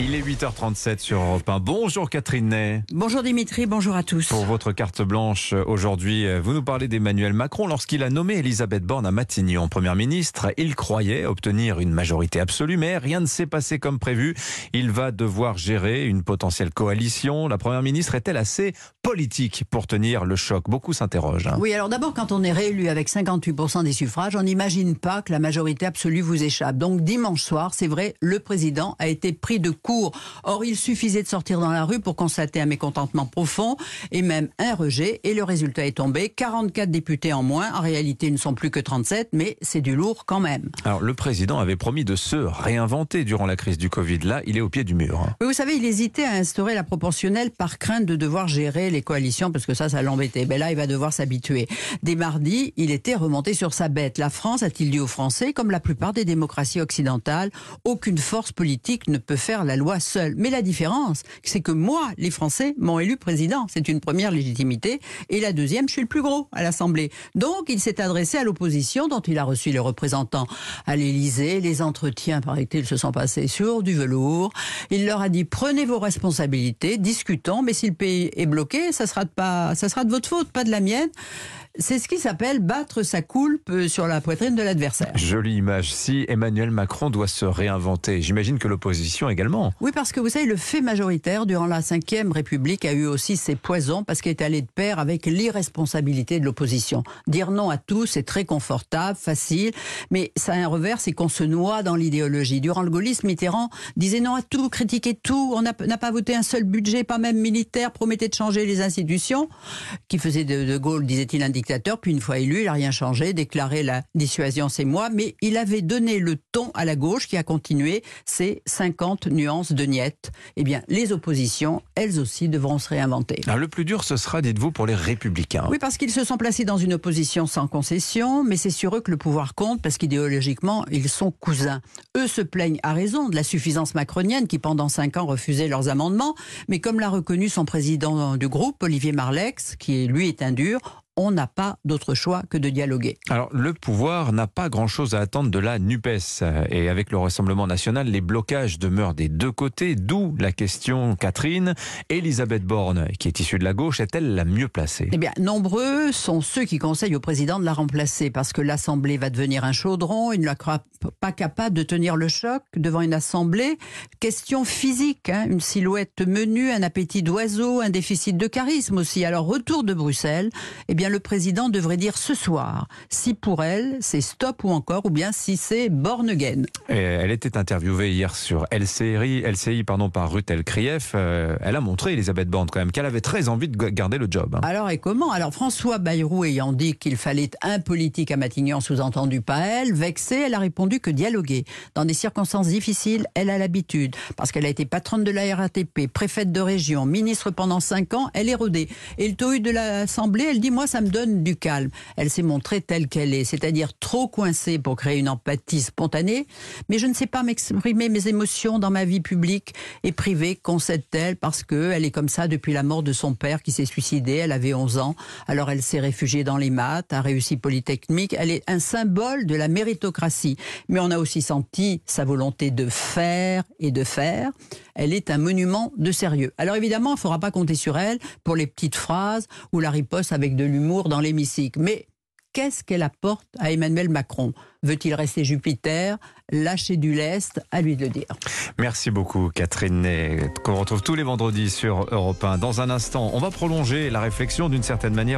Il est 8h37 sur Europe 1. Bonjour Catherine Ney. Bonjour Dimitri, bonjour à tous. Pour votre carte blanche aujourd'hui, vous nous parlez d'Emmanuel Macron. Lorsqu'il a nommé Elisabeth Borne à Matignon Première ministre, il croyait obtenir une majorité absolue, mais rien ne s'est passé comme prévu. Il va devoir gérer une potentielle coalition. La Première ministre est-elle assez politique pour tenir le choc Beaucoup s'interrogent. hein. Oui, alors d'abord, quand on est réélu avec 58% des suffrages, on n'imagine pas que la majorité absolue vous échappe. Donc dimanche soir, c'est vrai, le président a été pris de court. Or, il suffisait de sortir dans la rue pour constater un mécontentement profond et même un rejet. Et le résultat est tombé. 44 députés en moins. En réalité, ils ne sont plus que 37, mais c'est du lourd quand même. Alors, le président avait promis de se réinventer durant la crise du Covid. Là, il est au pied du mur. hein. Oui, vous savez, il hésitait à instaurer la proportionnelle par crainte de devoir gérer les coalitions, parce que ça, ça l'embêtait. Ben là, il va devoir s'habituer. Dès mardi, il était remonté sur sa bête. La France, a-t-il dit aux Français, comme la plupart des démocraties occidentales, aucune force politique ne peut faire la loi seule. Mais la différence, c'est que moi, les Français m'ont élu président. C'est une première légitimité. Et la deuxième, je suis le plus gros à l'Assemblée. Donc, il s'est adressé à l'opposition, dont il a reçu les représentants à l'Élysée. Les entretiens, paraît-il, se sont passés sur du velours. Il leur a dit prenez vos responsabilités, discutons, mais si le pays est bloqué, ça sera de votre faute, pas de la mienne. C'est ce qui s'appelle battre sa coulpe sur la poitrine de l'adversaire. Jolie image. Si Emmanuel Macron doit se réinventer, j'imagine que l'opposition également. Oui, parce que vous savez, le fait majoritaire durant la Ve République a eu aussi ses poisons parce qu'il est allé de pair avec l'irresponsabilité de l'opposition. Dire non à tout, c'est très confortable, facile, mais ça a un revers, c'est qu'on se noie dans l'idéologie. Durant le gaullisme, Mitterrand disait non à tout, critiquait tout, on n'a pas voté un seul budget, pas même militaire, promettait de changer les institutions, qui faisait de, de Gaulle, disait-il, un dictateur, puis une fois élu, il n'a rien changé, déclaré la dissuasion, c'est moi, mais il avait donné le ton à la gauche qui a continué ses 50 nuances de niette. Eh bien, les oppositions, elles aussi, devront se réinventer. Alors, le plus dur, ce sera, dites-vous, pour les républicains. Oui, parce qu'ils se sont placés dans une opposition sans concession, mais c'est sur eux que le pouvoir compte, parce qu'idéologiquement, ils sont cousins. Eux se plaignent à raison de la suffisance macronienne, qui pendant cinq ans refusait leurs amendements, mais comme l'a reconnu son président du groupe, Olivier Marlex, qui lui est un dur, on n'a pas d'autre choix que de dialoguer. Alors, le pouvoir n'a pas grand-chose à attendre de la NUPES. Et avec le Rassemblement national, les blocages demeurent des deux côtés, d'où la question Catherine. Elisabeth Borne, qui est issue de la gauche, est-elle la mieux placée? Eh bien, nombreux sont ceux qui conseillent au président de la remplacer parce que l'Assemblée va devenir un chaudron, il ne la croit pas capable de tenir le choc devant une Assemblée. Question physique, hein, une silhouette menue, un appétit d'oiseau, un déficit de charisme aussi. Alors, retour de Bruxelles, eh bien, le président devrait dire ce soir si pour elle c'est stop ou encore, ou bien si c'est born again. Et Elle était interviewée hier sur LCI, LCI pardon, par Ruth Elkrief. Euh, elle a montré, Elisabeth Borne, quand même, qu'elle avait très envie de garder le job. hein. Alors et comment? Alors François Bayrou ayant dit qu'il fallait un politique à Matignon, sous-entendu pas elle, vexée, elle a répondu que dialoguer. Dans des circonstances difficiles, elle a l'habitude. Parce qu'elle a été patronne de la RATP, préfète de région, ministre pendant cinq ans, elle est rodée. Et le taux de l'Assemblée, elle dit, moi ça me donne du calme. Elle s'est montrée telle qu'elle est, c'est-à-dire trop coincée pour créer une empathie spontanée. Mais je ne sais pas m'exprimer mes émotions dans ma vie publique et privée, concède-t-elle, parce que elle est comme ça depuis la mort de son père qui s'est suicidé. Elle avait 11 ans. Alors elle s'est réfugiée dans les maths, a réussi Polytechnique. Elle est un symbole de la méritocratie. Mais on a aussi senti sa volonté de faire et de faire. Elle est un monument de sérieux. Alors évidemment, il ne faudra pas compter sur elle pour les petites phrases ou la riposte avec de l'humour dans l'hémicycle. Mais qu'est-ce qu'elle apporte à Emmanuel Macron? Veut-il rester Jupiter Lâcher du lest? À lui de le dire. Merci beaucoup, Catherine, qu'on retrouve tous les vendredis sur Europe 1. Dans un instant, on va prolonger la réflexion d'une certaine manière.